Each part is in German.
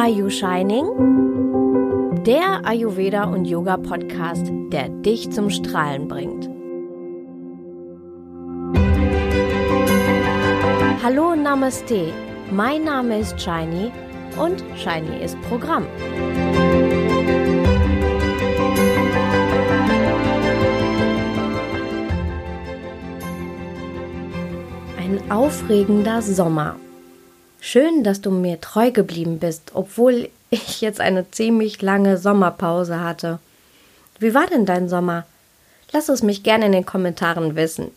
Are You Shining? Der Ayurveda und Yoga Podcast, der dich zum Strahlen bringt. Hallo Namaste, mein Name ist Shiny und Shiny ist Programm. Ein aufregender Sommer. Schön, dass du mir treu geblieben bist, obwohl ich jetzt eine ziemlich lange Sommerpause hatte. Wie war denn dein Sommer? Lass es mich gerne in den Kommentaren wissen.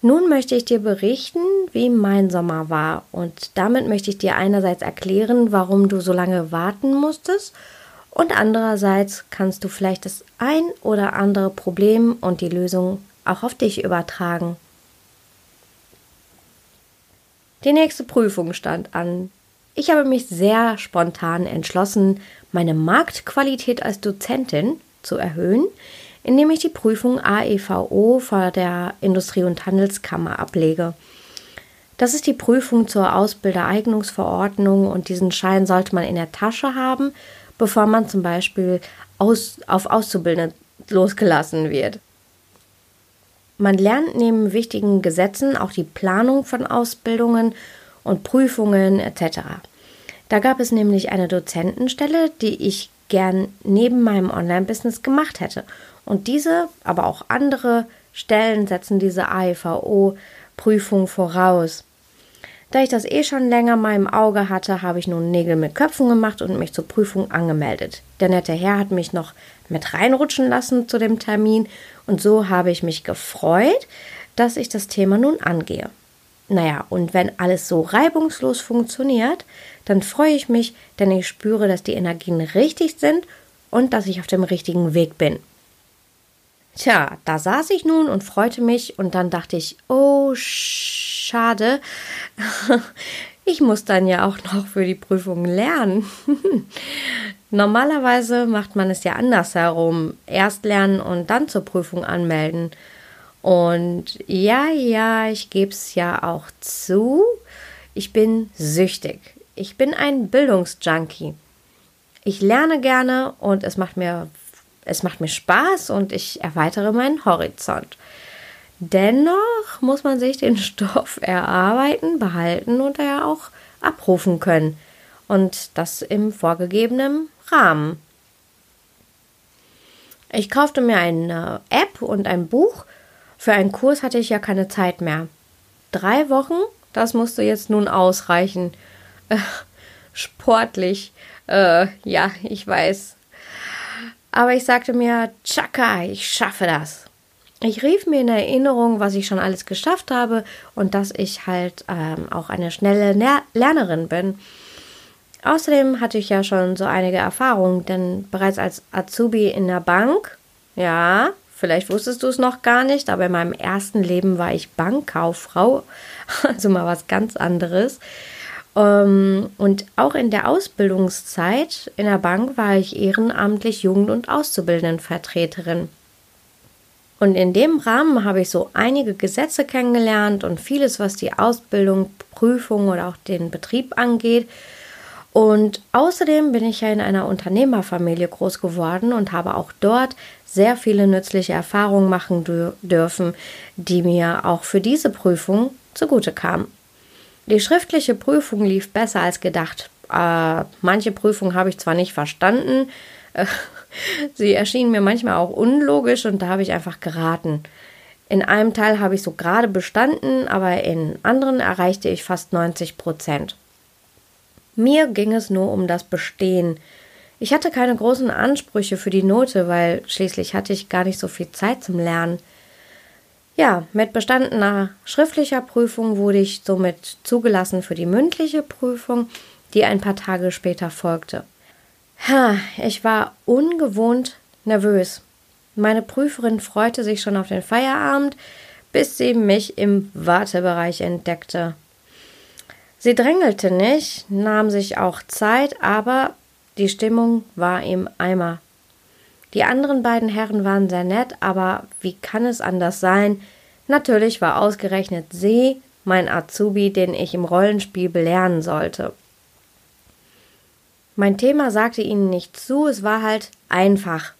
Nun möchte ich dir berichten, wie mein Sommer war und damit möchte ich dir einerseits erklären, warum du so lange warten musstest und andererseits kannst du vielleicht das ein oder andere Problem und die Lösung auch auf dich übertragen. Die nächste Prüfung stand an. Ich habe mich sehr spontan entschlossen, meine Marktqualität als Dozentin zu erhöhen, indem ich die Prüfung AEVO vor der Industrie- und Handelskammer ablege. Das ist die Prüfung zur Ausbildereignungsverordnung und diesen Schein sollte man in der Tasche haben, bevor man zum Beispiel aus, auf Auszubildende losgelassen wird. Man lernt neben wichtigen Gesetzen auch die Planung von Ausbildungen und Prüfungen etc. Da gab es nämlich eine Dozentenstelle, die ich gern neben meinem Online-Business gemacht hätte. Und diese, aber auch andere Stellen setzen diese AEVO-Prüfung voraus. Da ich das eh schon länger mal im Auge hatte, habe ich nun Nägel mit Köpfen gemacht und mich zur Prüfung angemeldet. Der nette Herr hat mich noch mit reinrutschen lassen zu dem Termin und so habe ich mich gefreut, dass ich das Thema nun angehe. Naja, und wenn alles so reibungslos funktioniert, dann freue ich mich, denn ich spüre, dass die Energien richtig sind und dass ich auf dem richtigen Weg bin. Tja, da saß ich nun und freute mich und dann dachte ich, oh, schade. Ich muss dann ja auch noch für die Prüfung lernen. Normalerweise macht man es ja andersherum. Erst lernen und dann zur Prüfung anmelden. Und ja, ja, ich gebe es ja auch zu. Ich bin süchtig. Ich bin ein Bildungsjunkie. Ich lerne gerne und es macht mir, es macht mir Spaß und ich erweitere meinen Horizont. Dennoch muss man sich den Stoff erarbeiten, behalten und ja auch abrufen können. Und das im vorgegebenen Rahmen. Ich kaufte mir eine App und ein Buch. Für einen Kurs hatte ich ja keine Zeit mehr. Drei Wochen, das musste jetzt nun ausreichen. Äh, sportlich, äh, ja, ich weiß. Aber ich sagte mir, Chaka, ich schaffe das. Ich rief mir in Erinnerung, was ich schon alles geschafft habe und dass ich halt ähm, auch eine schnelle Ner Lernerin bin. Außerdem hatte ich ja schon so einige Erfahrungen, denn bereits als Azubi in der Bank, ja, vielleicht wusstest du es noch gar nicht, aber in meinem ersten Leben war ich Bankkauffrau, also mal was ganz anderes. Ähm, und auch in der Ausbildungszeit in der Bank war ich ehrenamtlich Jugend- und Auszubildendenvertreterin. Und in dem Rahmen habe ich so einige Gesetze kennengelernt und vieles, was die Ausbildung, Prüfung oder auch den Betrieb angeht. Und außerdem bin ich ja in einer Unternehmerfamilie groß geworden und habe auch dort sehr viele nützliche Erfahrungen machen dürfen, die mir auch für diese Prüfung zugute kamen. Die schriftliche Prüfung lief besser als gedacht. Äh, manche Prüfungen habe ich zwar nicht verstanden, äh, Sie erschienen mir manchmal auch unlogisch und da habe ich einfach geraten. In einem Teil habe ich so gerade bestanden, aber in anderen erreichte ich fast 90 Prozent. Mir ging es nur um das Bestehen. Ich hatte keine großen Ansprüche für die Note, weil schließlich hatte ich gar nicht so viel Zeit zum Lernen. Ja, mit bestandener schriftlicher Prüfung wurde ich somit zugelassen für die mündliche Prüfung, die ein paar Tage später folgte. Ha, ich war ungewohnt nervös. Meine Prüferin freute sich schon auf den Feierabend, bis sie mich im Wartebereich entdeckte. Sie drängelte nicht, nahm sich auch Zeit, aber die Stimmung war im Eimer. Die anderen beiden Herren waren sehr nett, aber wie kann es anders sein? Natürlich war ausgerechnet sie mein Azubi, den ich im Rollenspiel belehren sollte. Mein Thema sagte ihnen nicht zu, es war halt einfach.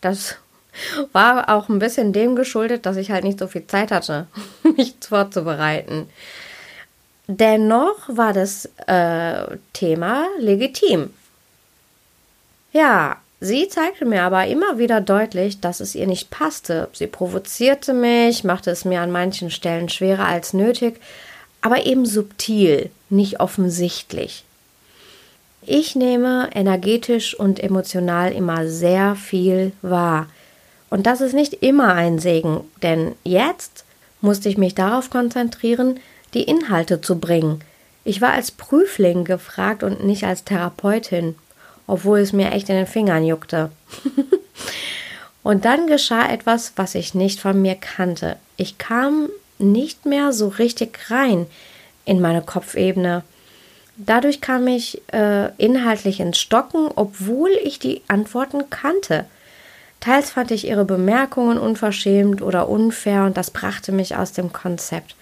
Das war auch ein bisschen dem geschuldet, dass ich halt nicht so viel Zeit hatte, mich vorzubereiten. Dennoch war das äh, Thema legitim. Ja, sie zeigte mir aber immer wieder deutlich, dass es ihr nicht passte. Sie provozierte mich, machte es mir an manchen Stellen schwerer als nötig, aber eben subtil, nicht offensichtlich. Ich nehme energetisch und emotional immer sehr viel wahr. Und das ist nicht immer ein Segen, denn jetzt musste ich mich darauf konzentrieren, die Inhalte zu bringen. Ich war als Prüfling gefragt und nicht als Therapeutin, obwohl es mir echt in den Fingern juckte. und dann geschah etwas, was ich nicht von mir kannte. Ich kam nicht mehr so richtig rein in meine Kopfebene. Dadurch kam ich äh, inhaltlich ins Stocken, obwohl ich die Antworten kannte. Teils fand ich ihre Bemerkungen unverschämt oder unfair und das brachte mich aus dem Konzept.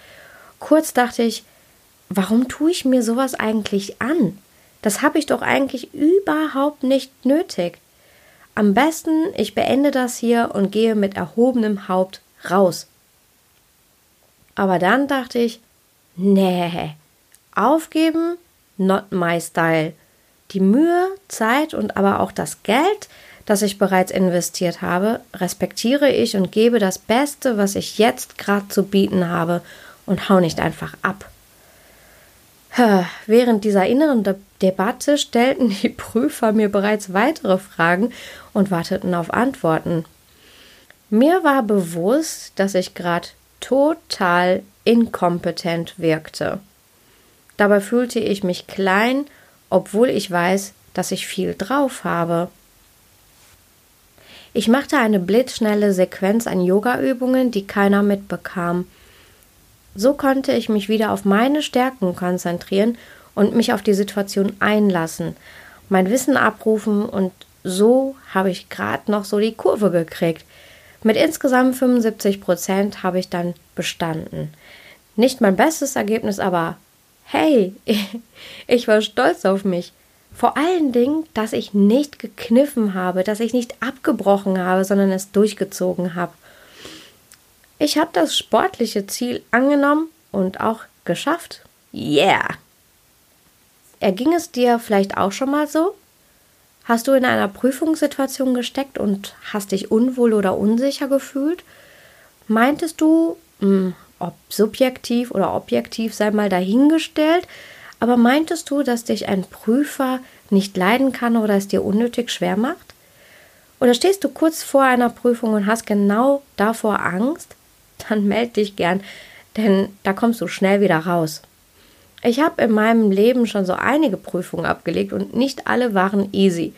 Kurz dachte ich, warum tue ich mir sowas eigentlich an? Das habe ich doch eigentlich überhaupt nicht nötig. Am besten, ich beende das hier und gehe mit erhobenem Haupt raus. Aber dann dachte ich, nee, aufgeben, not my style. Die Mühe, Zeit und aber auch das Geld, das ich bereits investiert habe, respektiere ich und gebe das Beste, was ich jetzt gerade zu bieten habe und hau nicht einfach ab. Während dieser inneren De Debatte stellten die Prüfer mir bereits weitere Fragen und warteten auf Antworten. Mir war bewusst, dass ich gerade total inkompetent wirkte. Dabei fühlte ich mich klein, obwohl ich weiß, dass ich viel drauf habe. Ich machte eine blitzschnelle Sequenz an Yogaübungen, die keiner mitbekam. So konnte ich mich wieder auf meine Stärken konzentrieren und mich auf die Situation einlassen, mein Wissen abrufen und so habe ich gerade noch so die Kurve gekriegt. Mit insgesamt 75 Prozent habe ich dann bestanden. Nicht mein bestes Ergebnis, aber hey, ich war stolz auf mich. Vor allen Dingen, dass ich nicht gekniffen habe, dass ich nicht abgebrochen habe, sondern es durchgezogen habe. Ich habe das sportliche Ziel angenommen und auch geschafft. Yeah! Erging es dir vielleicht auch schon mal so? Hast du in einer Prüfungssituation gesteckt und hast dich unwohl oder unsicher gefühlt? Meintest du, mh, hm, ob subjektiv oder objektiv sei mal dahingestellt, aber meintest du, dass dich ein Prüfer nicht leiden kann oder es dir unnötig schwer macht? Oder stehst du kurz vor einer Prüfung und hast genau davor Angst? Dann melde dich gern, denn da kommst du schnell wieder raus. Ich habe in meinem Leben schon so einige Prüfungen abgelegt und nicht alle waren easy.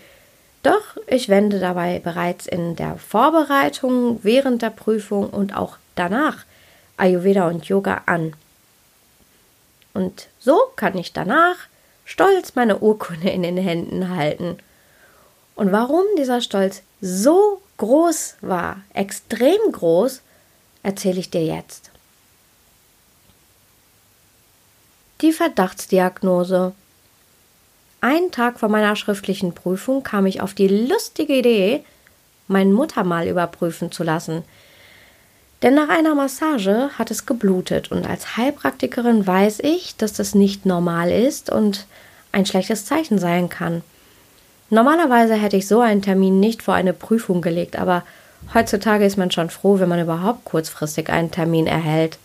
Doch ich wende dabei bereits in der Vorbereitung, während der Prüfung und auch danach Ayurveda und Yoga an. Und so kann ich danach stolz meine Urkunde in den Händen halten. Und warum dieser Stolz so groß war, extrem groß, erzähle ich dir jetzt. Die Verdachtsdiagnose. Einen Tag vor meiner schriftlichen Prüfung kam ich auf die lustige Idee, mein Muttermal überprüfen zu lassen. Denn nach einer Massage hat es geblutet und als Heilpraktikerin weiß ich, dass das nicht normal ist und ein schlechtes Zeichen sein kann. Normalerweise hätte ich so einen Termin nicht vor eine Prüfung gelegt, aber Heutzutage ist man schon froh, wenn man überhaupt kurzfristig einen Termin erhält.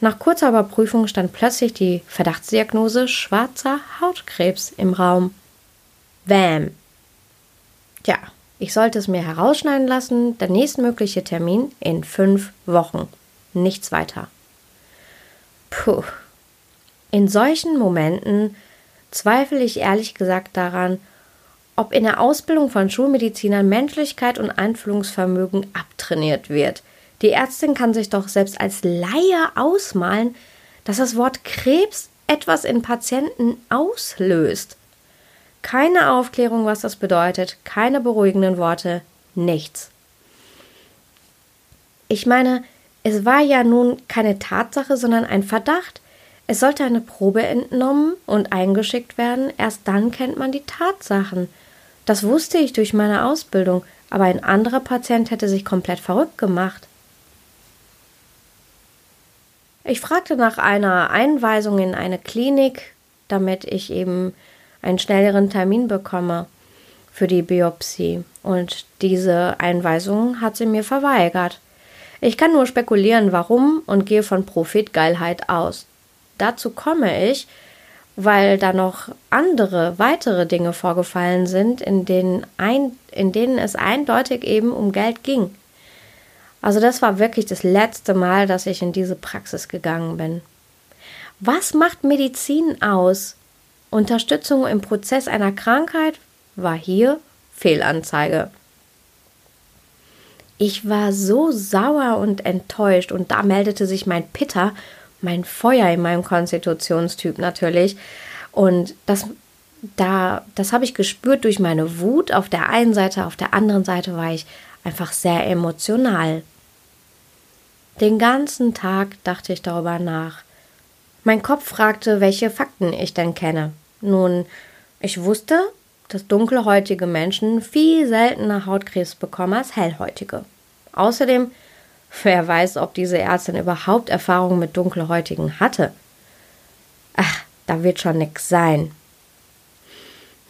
Nach kurzer Überprüfung stand plötzlich die Verdachtsdiagnose schwarzer Hautkrebs im Raum. Wham! Tja, ich sollte es mir herausschneiden lassen, der nächstmögliche Termin in fünf Wochen. Nichts weiter. Puh. In solchen Momenten zweifle ich ehrlich gesagt daran, ob in der Ausbildung von Schulmedizinern Menschlichkeit und Einfühlungsvermögen abtrainiert wird. Die Ärztin kann sich doch selbst als Laie ausmalen, dass das Wort Krebs etwas in Patienten auslöst. Keine Aufklärung, was das bedeutet, keine beruhigenden Worte, nichts. Ich meine, es war ja nun keine Tatsache, sondern ein Verdacht. Es sollte eine Probe entnommen und eingeschickt werden, erst dann kennt man die Tatsachen. Das wusste ich durch meine Ausbildung, aber ein anderer Patient hätte sich komplett verrückt gemacht. Ich fragte nach einer Einweisung in eine Klinik, damit ich eben einen schnelleren Termin bekomme für die Biopsie. Und diese Einweisung hat sie mir verweigert. Ich kann nur spekulieren, warum und gehe von Profitgeilheit aus. Dazu komme ich, weil da noch andere, weitere Dinge vorgefallen sind, in denen, ein, in denen es eindeutig eben um Geld ging. Also das war wirklich das letzte Mal, dass ich in diese Praxis gegangen bin. Was macht Medizin aus? Unterstützung im Prozess einer Krankheit war hier Fehlanzeige. Ich war so sauer und enttäuscht und da meldete sich mein Pitter, mein Feuer in meinem Konstitutionstyp natürlich. Und das, da, das habe ich gespürt durch meine Wut auf der einen Seite, auf der anderen Seite war ich einfach sehr emotional. Den ganzen Tag dachte ich darüber nach. Mein Kopf fragte, welche Fakten ich denn kenne. Nun, ich wusste, dass dunkelhäutige Menschen viel seltener Hautkrebs bekommen als hellhäutige. Außerdem, wer weiß, ob diese Ärztin überhaupt Erfahrung mit dunkelhäutigen hatte. Ach, da wird schon nix sein.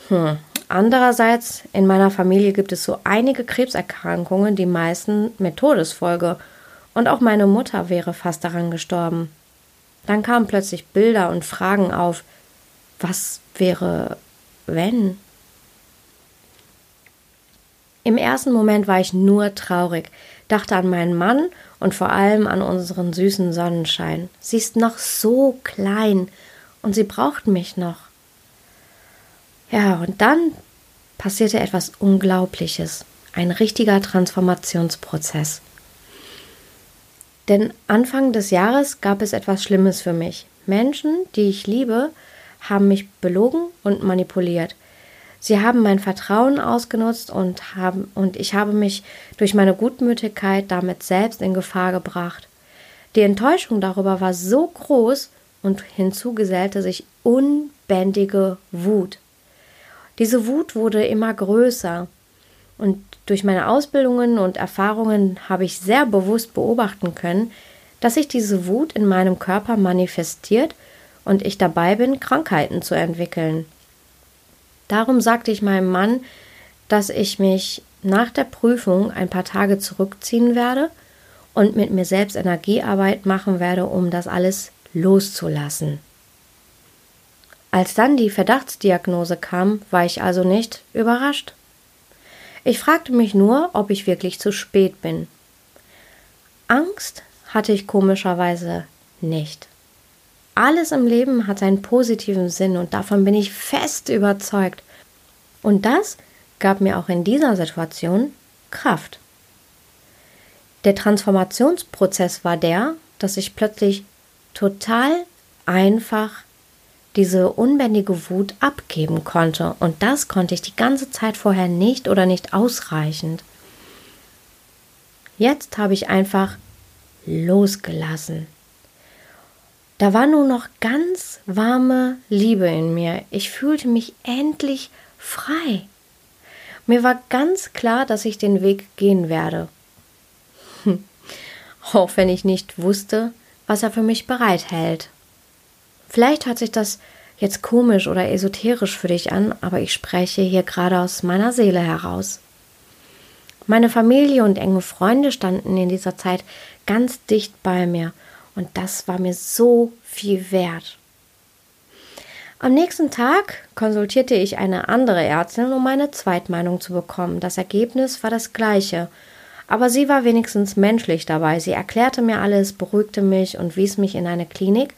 Hm. Andererseits, in meiner Familie gibt es so einige Krebserkrankungen, die meisten mit Todesfolge. Und auch meine Mutter wäre fast daran gestorben. Dann kamen plötzlich Bilder und Fragen auf. Was wäre, wenn? Im ersten Moment war ich nur traurig, dachte an meinen Mann und vor allem an unseren süßen Sonnenschein. Sie ist noch so klein und sie braucht mich noch. Ja, und dann passierte etwas Unglaubliches, ein richtiger Transformationsprozess. Denn Anfang des Jahres gab es etwas Schlimmes für mich. Menschen, die ich liebe, haben mich belogen und manipuliert. Sie haben mein Vertrauen ausgenutzt und, haben, und ich habe mich durch meine Gutmütigkeit damit selbst in Gefahr gebracht. Die Enttäuschung darüber war so groß und hinzu gesellte sich unbändige Wut. Diese Wut wurde immer größer und durch meine Ausbildungen und Erfahrungen habe ich sehr bewusst beobachten können, dass sich diese Wut in meinem Körper manifestiert und ich dabei bin, Krankheiten zu entwickeln. Darum sagte ich meinem Mann, dass ich mich nach der Prüfung ein paar Tage zurückziehen werde und mit mir selbst Energiearbeit machen werde, um das alles loszulassen. Als dann die Verdachtsdiagnose kam, war ich also nicht überrascht. Ich fragte mich nur, ob ich wirklich zu spät bin. Angst hatte ich komischerweise nicht. Alles im Leben hat einen positiven Sinn und davon bin ich fest überzeugt. Und das gab mir auch in dieser Situation Kraft. Der Transformationsprozess war der, dass ich plötzlich total einfach diese unbändige Wut abgeben konnte. Und das konnte ich die ganze Zeit vorher nicht oder nicht ausreichend. Jetzt habe ich einfach losgelassen. Da war nur noch ganz warme Liebe in mir. Ich fühlte mich endlich frei. Mir war ganz klar, dass ich den Weg gehen werde. Auch wenn ich nicht wusste, was er für mich bereithält. Vielleicht hört sich das jetzt komisch oder esoterisch für dich an, aber ich spreche hier gerade aus meiner Seele heraus. Meine Familie und enge Freunde standen in dieser Zeit ganz dicht bei mir und das war mir so viel wert. Am nächsten Tag konsultierte ich eine andere Ärztin, um eine Zweitmeinung zu bekommen. Das Ergebnis war das gleiche, aber sie war wenigstens menschlich dabei. Sie erklärte mir alles, beruhigte mich und wies mich in eine Klinik,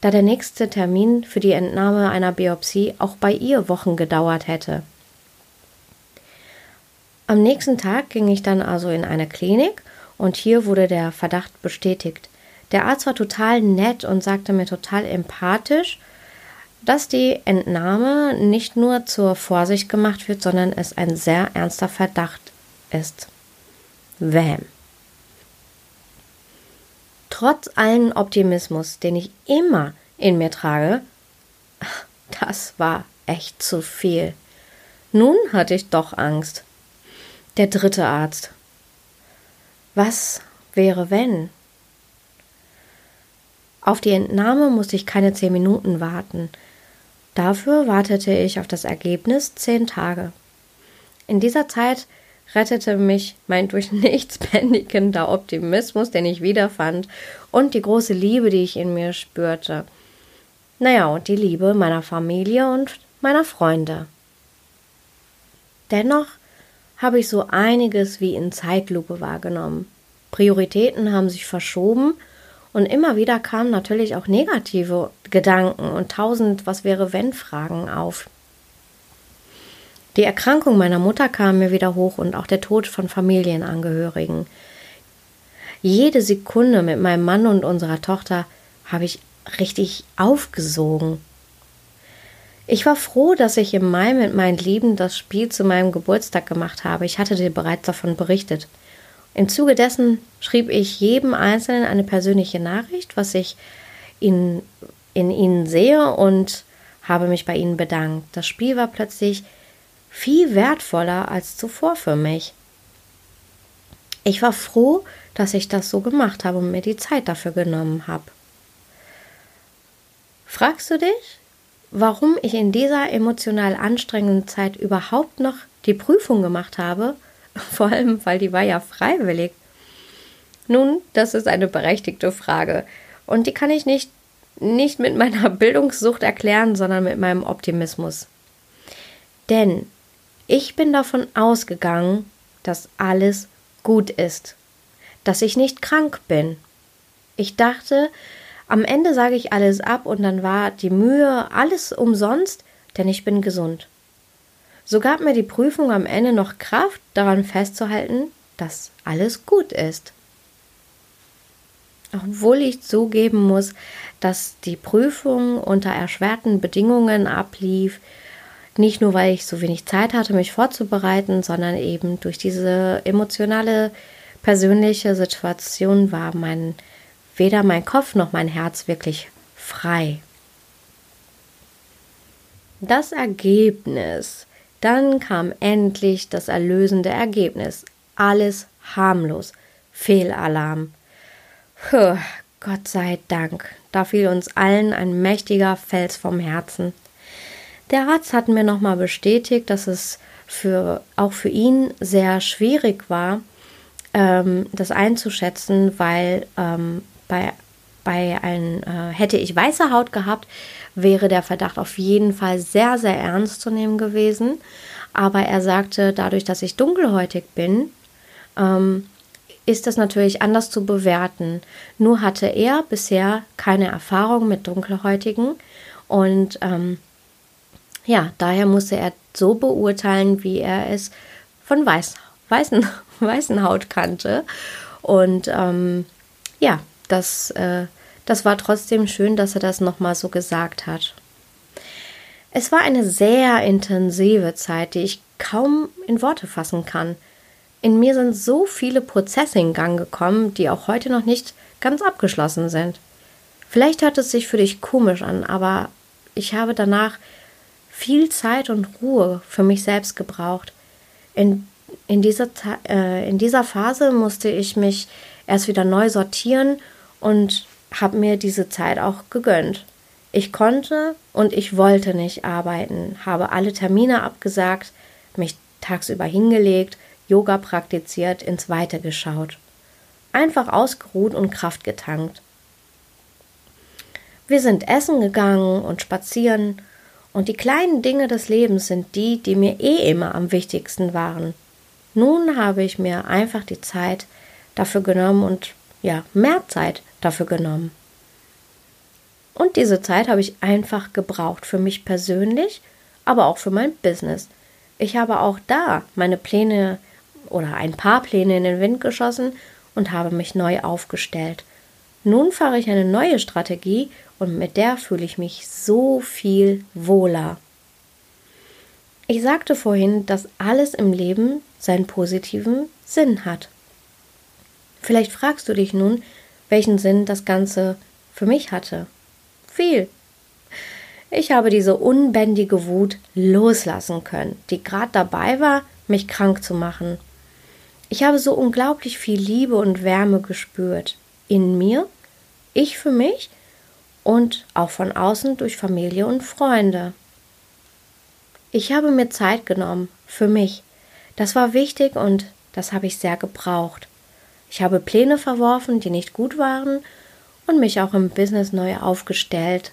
da der nächste Termin für die Entnahme einer Biopsie auch bei ihr Wochen gedauert hätte. Am nächsten Tag ging ich dann also in eine Klinik und hier wurde der Verdacht bestätigt. Der Arzt war total nett und sagte mir total empathisch, dass die Entnahme nicht nur zur Vorsicht gemacht wird, sondern es ein sehr ernster Verdacht ist. Wham. Trotz allen Optimismus, den ich immer in mir trage, das war echt zu viel. Nun hatte ich doch Angst. Der dritte Arzt. Was wäre, wenn? Auf die Entnahme musste ich keine zehn Minuten warten. Dafür wartete ich auf das Ergebnis zehn Tage. In dieser Zeit rettete mich mein durch nichts bändigender Optimismus, den ich wiederfand, und die große Liebe, die ich in mir spürte. Naja, und die Liebe meiner Familie und meiner Freunde. Dennoch habe ich so einiges wie in Zeitlupe wahrgenommen. Prioritäten haben sich verschoben und immer wieder kamen natürlich auch negative Gedanken und tausend Was wäre wenn Fragen auf. Die Erkrankung meiner Mutter kam mir wieder hoch und auch der Tod von Familienangehörigen. Jede Sekunde mit meinem Mann und unserer Tochter habe ich richtig aufgesogen. Ich war froh, dass ich im Mai mit meinen Lieben das Spiel zu meinem Geburtstag gemacht habe. Ich hatte dir bereits davon berichtet. Im Zuge dessen schrieb ich jedem Einzelnen eine persönliche Nachricht, was ich in, in ihnen sehe und habe mich bei ihnen bedankt. Das Spiel war plötzlich viel wertvoller als zuvor für mich. Ich war froh, dass ich das so gemacht habe und mir die Zeit dafür genommen habe. Fragst du dich, warum ich in dieser emotional anstrengenden Zeit überhaupt noch die Prüfung gemacht habe? Vor allem, weil die war ja freiwillig. Nun, das ist eine berechtigte Frage. Und die kann ich nicht, nicht mit meiner Bildungssucht erklären, sondern mit meinem Optimismus. Denn ich bin davon ausgegangen, dass alles gut ist, dass ich nicht krank bin. Ich dachte, am Ende sage ich alles ab und dann war die Mühe alles umsonst, denn ich bin gesund. So gab mir die Prüfung am Ende noch Kraft, daran festzuhalten, dass alles gut ist. Obwohl ich zugeben muss, dass die Prüfung unter erschwerten Bedingungen ablief, nicht nur weil ich so wenig Zeit hatte, mich vorzubereiten, sondern eben durch diese emotionale, persönliche Situation war mein weder mein Kopf noch mein Herz wirklich frei. Das Ergebnis dann kam endlich das erlösende Ergebnis. Alles harmlos. Fehlalarm. Puh, Gott sei Dank. Da fiel uns allen ein mächtiger Fels vom Herzen. Der Arzt hat mir nochmal bestätigt, dass es für, auch für ihn sehr schwierig war, ähm, das einzuschätzen, weil ähm, bei, bei ein, äh, hätte ich weiße Haut gehabt, wäre der Verdacht auf jeden Fall sehr, sehr ernst zu nehmen gewesen. Aber er sagte, dadurch, dass ich dunkelhäutig bin, ähm, ist das natürlich anders zu bewerten. Nur hatte er bisher keine Erfahrung mit Dunkelhäutigen und ähm, ja, daher musste er so beurteilen, wie er es von weiß, weißen, weißen Haut kannte. Und ähm, ja, das äh, das war trotzdem schön, dass er das nochmal so gesagt hat. Es war eine sehr intensive Zeit, die ich kaum in Worte fassen kann. In mir sind so viele Prozesse in Gang gekommen, die auch heute noch nicht ganz abgeschlossen sind. Vielleicht hört es sich für dich komisch an, aber ich habe danach viel Zeit und Ruhe für mich selbst gebraucht. In, in, dieser, äh, in dieser Phase musste ich mich erst wieder neu sortieren und habe mir diese Zeit auch gegönnt. Ich konnte und ich wollte nicht arbeiten, habe alle Termine abgesagt, mich tagsüber hingelegt, Yoga praktiziert, ins Weite geschaut. Einfach ausgeruht und Kraft getankt. Wir sind essen gegangen und spazieren, und die kleinen Dinge des Lebens sind die, die mir eh immer am wichtigsten waren. Nun habe ich mir einfach die Zeit dafür genommen und ja, mehr Zeit dafür genommen. Und diese Zeit habe ich einfach gebraucht für mich persönlich, aber auch für mein Business. Ich habe auch da meine Pläne oder ein paar Pläne in den Wind geschossen und habe mich neu aufgestellt. Nun fahre ich eine neue Strategie und mit der fühle ich mich so viel wohler. Ich sagte vorhin, dass alles im Leben seinen positiven Sinn hat. Vielleicht fragst du dich nun, welchen Sinn das Ganze für mich hatte. viel. Ich habe diese unbändige Wut loslassen können, die gerade dabei war, mich krank zu machen. Ich habe so unglaublich viel Liebe und Wärme gespürt. In mir, ich für mich und auch von außen durch Familie und Freunde. Ich habe mir Zeit genommen für mich. Das war wichtig und das habe ich sehr gebraucht. Ich habe Pläne verworfen, die nicht gut waren und mich auch im Business neu aufgestellt.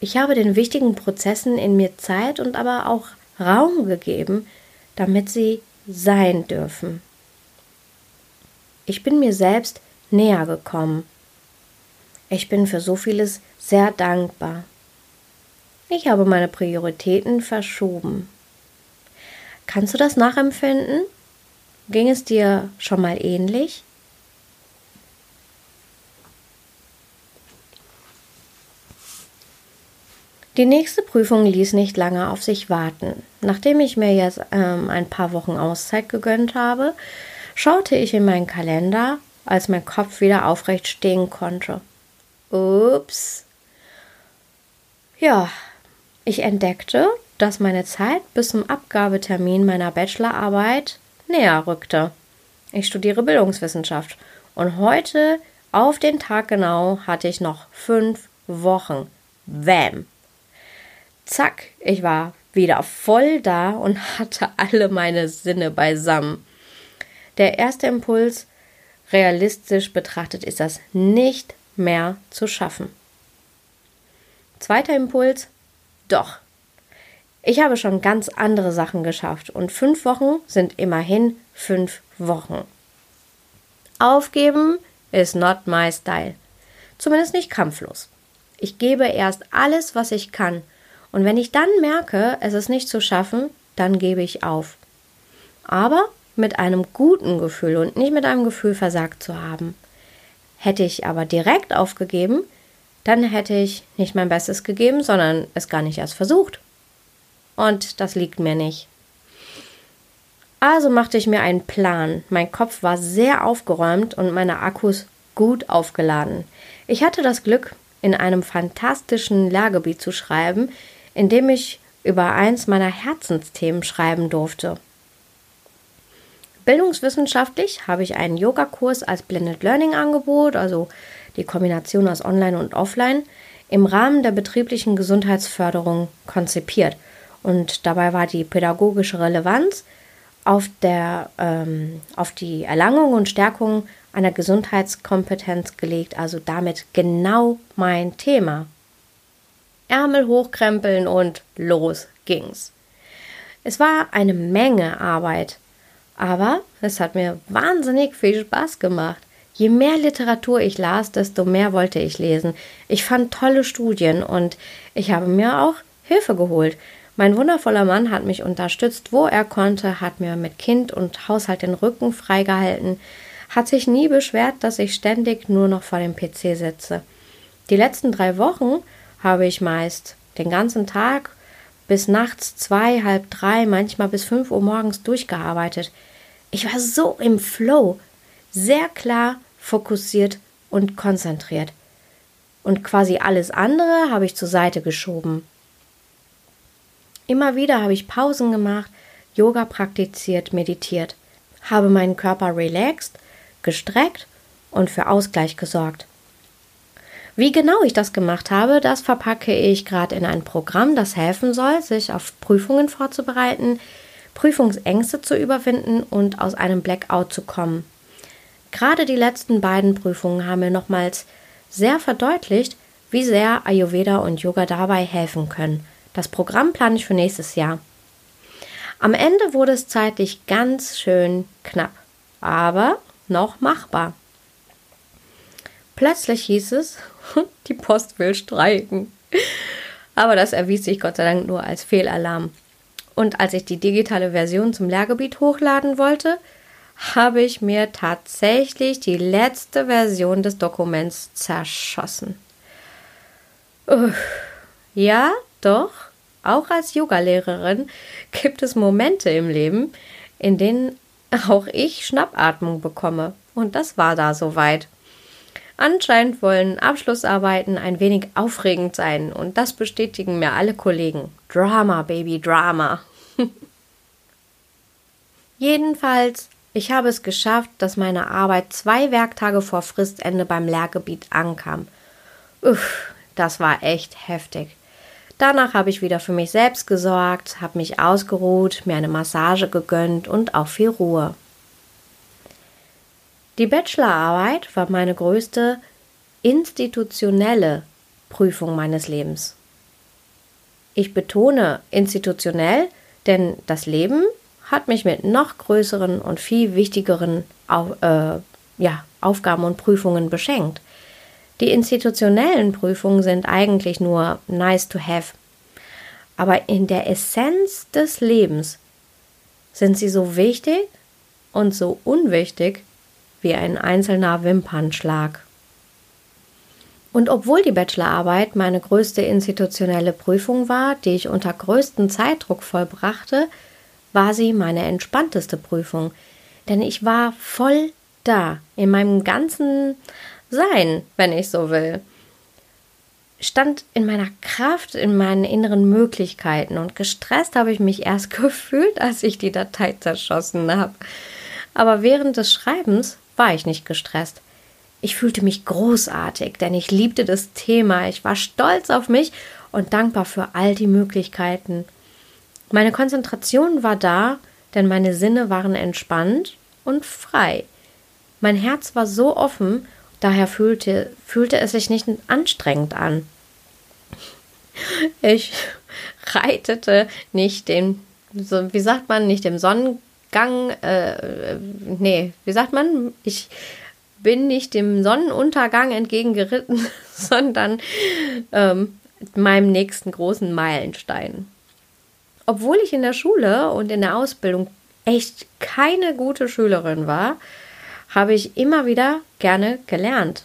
Ich habe den wichtigen Prozessen in mir Zeit und aber auch Raum gegeben, damit sie sein dürfen. Ich bin mir selbst näher gekommen. Ich bin für so vieles sehr dankbar. Ich habe meine Prioritäten verschoben. Kannst du das nachempfinden? Ging es dir schon mal ähnlich? Die nächste Prüfung ließ nicht lange auf sich warten. Nachdem ich mir jetzt ähm, ein paar Wochen Auszeit gegönnt habe, schaute ich in meinen Kalender, als mein Kopf wieder aufrecht stehen konnte. Ups. Ja, ich entdeckte, dass meine Zeit bis zum Abgabetermin meiner Bachelorarbeit näher rückte. Ich studiere Bildungswissenschaft und heute auf den Tag genau hatte ich noch fünf Wochen. Wham! Zack, ich war wieder voll da und hatte alle meine Sinne beisammen. Der erste Impuls, realistisch betrachtet, ist das nicht mehr zu schaffen. Zweiter Impuls, doch. Ich habe schon ganz andere Sachen geschafft und fünf Wochen sind immerhin fünf Wochen. Aufgeben ist not my style. Zumindest nicht kampflos. Ich gebe erst alles, was ich kann. Und wenn ich dann merke, es ist nicht zu schaffen, dann gebe ich auf. Aber mit einem guten Gefühl und nicht mit einem Gefühl versagt zu haben. Hätte ich aber direkt aufgegeben, dann hätte ich nicht mein Bestes gegeben, sondern es gar nicht erst versucht. Und das liegt mir nicht. Also machte ich mir einen Plan. Mein Kopf war sehr aufgeräumt und meine Akkus gut aufgeladen. Ich hatte das Glück, in einem fantastischen Lehrgebiet zu schreiben, in dem ich über eins meiner Herzensthemen schreiben durfte. Bildungswissenschaftlich habe ich einen Yogakurs als Blended Learning Angebot, also die Kombination aus Online und Offline, im Rahmen der betrieblichen Gesundheitsförderung konzipiert. Und dabei war die pädagogische Relevanz auf, der, ähm, auf die Erlangung und Stärkung einer Gesundheitskompetenz gelegt, also damit genau mein Thema. Ärmel hochkrempeln und los ging's. Es war eine Menge Arbeit, aber es hat mir wahnsinnig viel Spaß gemacht. Je mehr Literatur ich las, desto mehr wollte ich lesen. Ich fand tolle Studien und ich habe mir auch Hilfe geholt. Mein wundervoller Mann hat mich unterstützt, wo er konnte, hat mir mit Kind und Haushalt den Rücken freigehalten, hat sich nie beschwert, dass ich ständig nur noch vor dem PC sitze. Die letzten drei Wochen habe ich meist den ganzen Tag bis nachts zwei, halb drei, manchmal bis fünf Uhr morgens durchgearbeitet. Ich war so im Flow, sehr klar, fokussiert und konzentriert. Und quasi alles andere habe ich zur Seite geschoben. Immer wieder habe ich Pausen gemacht, Yoga praktiziert, meditiert, habe meinen Körper relaxed, gestreckt und für Ausgleich gesorgt. Wie genau ich das gemacht habe, das verpacke ich gerade in ein Programm, das helfen soll, sich auf Prüfungen vorzubereiten, Prüfungsängste zu überwinden und aus einem Blackout zu kommen. Gerade die letzten beiden Prüfungen haben mir nochmals sehr verdeutlicht, wie sehr Ayurveda und Yoga dabei helfen können. Das Programm plane ich für nächstes Jahr. Am Ende wurde es zeitlich ganz schön knapp, aber noch machbar. Plötzlich hieß es, die Post will streiken. Aber das erwies sich Gott sei Dank nur als Fehlalarm. Und als ich die digitale Version zum Lehrgebiet hochladen wollte, habe ich mir tatsächlich die letzte Version des Dokuments zerschossen. Uff. Ja, doch, auch als Yogalehrerin gibt es Momente im Leben, in denen auch ich Schnappatmung bekomme. Und das war da soweit. Anscheinend wollen Abschlussarbeiten ein wenig aufregend sein und das bestätigen mir alle Kollegen. Drama, Baby, Drama. Jedenfalls, ich habe es geschafft, dass meine Arbeit zwei Werktage vor Fristende beim Lehrgebiet ankam. Uff, das war echt heftig. Danach habe ich wieder für mich selbst gesorgt, habe mich ausgeruht, mir eine Massage gegönnt und auch viel Ruhe. Die Bachelorarbeit war meine größte institutionelle Prüfung meines Lebens. Ich betone institutionell, denn das Leben hat mich mit noch größeren und viel wichtigeren Au äh, ja, Aufgaben und Prüfungen beschenkt. Die institutionellen Prüfungen sind eigentlich nur nice to have. Aber in der Essenz des Lebens sind sie so wichtig und so unwichtig wie ein einzelner Wimpernschlag. Und obwohl die Bachelorarbeit meine größte institutionelle Prüfung war, die ich unter größtem Zeitdruck vollbrachte, war sie meine entspannteste Prüfung, denn ich war voll da, in meinem ganzen Sein, wenn ich so will. Stand in meiner Kraft, in meinen inneren Möglichkeiten und gestresst habe ich mich erst gefühlt, als ich die Datei zerschossen habe. Aber während des Schreibens war ich nicht gestresst. Ich fühlte mich großartig, denn ich liebte das Thema, ich war stolz auf mich und dankbar für all die Möglichkeiten. Meine Konzentration war da, denn meine Sinne waren entspannt und frei. Mein Herz war so offen, daher fühlte, fühlte es sich nicht anstrengend an. Ich reitete nicht den, so, wie sagt man, nicht dem Sonnengang Gang, äh, nee, wie sagt man? Ich bin nicht dem Sonnenuntergang entgegengeritten, sondern ähm, meinem nächsten großen Meilenstein. Obwohl ich in der Schule und in der Ausbildung echt keine gute Schülerin war, habe ich immer wieder gerne gelernt.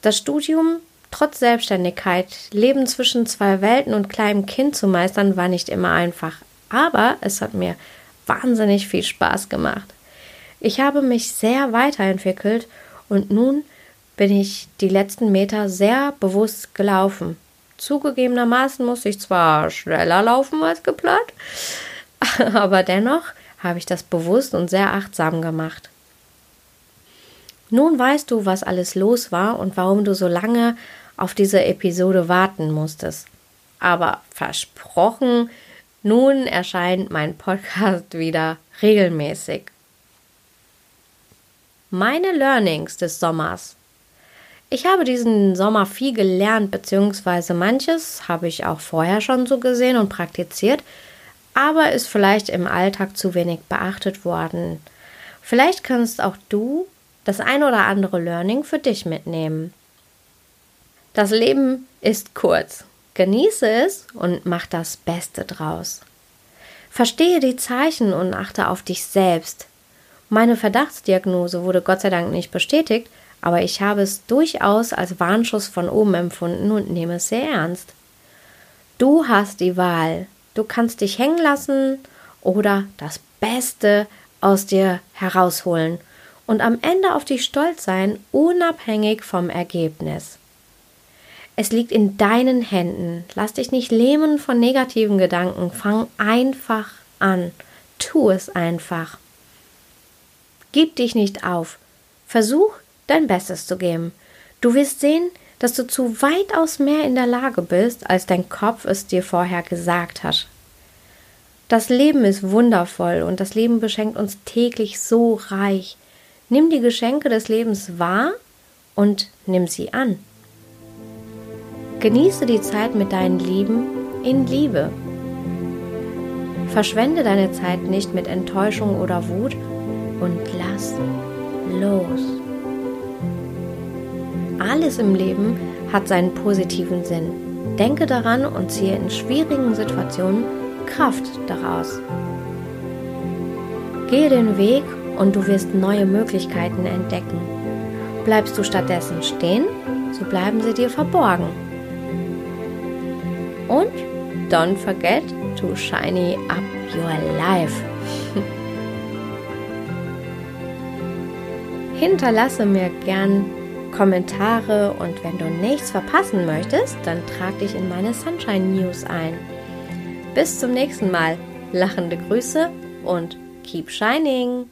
Das Studium trotz Selbstständigkeit, Leben zwischen zwei Welten und kleinem Kind zu meistern, war nicht immer einfach. Aber es hat mir wahnsinnig viel Spaß gemacht. Ich habe mich sehr weiterentwickelt und nun bin ich die letzten Meter sehr bewusst gelaufen. Zugegebenermaßen muss ich zwar schneller laufen als geplant, aber dennoch habe ich das bewusst und sehr achtsam gemacht. Nun weißt du, was alles los war und warum du so lange auf diese Episode warten musstest. Aber versprochen, nun erscheint mein Podcast wieder regelmäßig. Meine Learnings des Sommers. Ich habe diesen Sommer viel gelernt, beziehungsweise manches habe ich auch vorher schon so gesehen und praktiziert, aber ist vielleicht im Alltag zu wenig beachtet worden. Vielleicht kannst auch du das ein oder andere Learning für dich mitnehmen. Das Leben ist kurz Genieße es und mach das Beste draus. Verstehe die Zeichen und achte auf dich selbst. Meine Verdachtsdiagnose wurde Gott sei Dank nicht bestätigt, aber ich habe es durchaus als Warnschuss von oben empfunden und nehme es sehr ernst. Du hast die Wahl. Du kannst dich hängen lassen oder das Beste aus dir herausholen und am Ende auf dich stolz sein, unabhängig vom Ergebnis. Es liegt in deinen Händen. Lass dich nicht lähmen von negativen Gedanken. Fang einfach an. Tu es einfach. Gib dich nicht auf. Versuch, dein Bestes zu geben. Du wirst sehen, dass du zu weitaus mehr in der Lage bist, als dein Kopf es dir vorher gesagt hat. Das Leben ist wundervoll und das Leben beschenkt uns täglich so reich. Nimm die Geschenke des Lebens wahr und nimm sie an. Genieße die Zeit mit deinen Lieben in Liebe. Verschwende deine Zeit nicht mit Enttäuschung oder Wut und lass los. Alles im Leben hat seinen positiven Sinn. Denke daran und ziehe in schwierigen Situationen Kraft daraus. Gehe den Weg und du wirst neue Möglichkeiten entdecken. Bleibst du stattdessen stehen, so bleiben sie dir verborgen. Und don't forget to shiny up your life. Hinterlasse mir gern Kommentare und wenn du nichts verpassen möchtest, dann trag dich in meine Sunshine News ein. Bis zum nächsten Mal. Lachende Grüße und keep shining!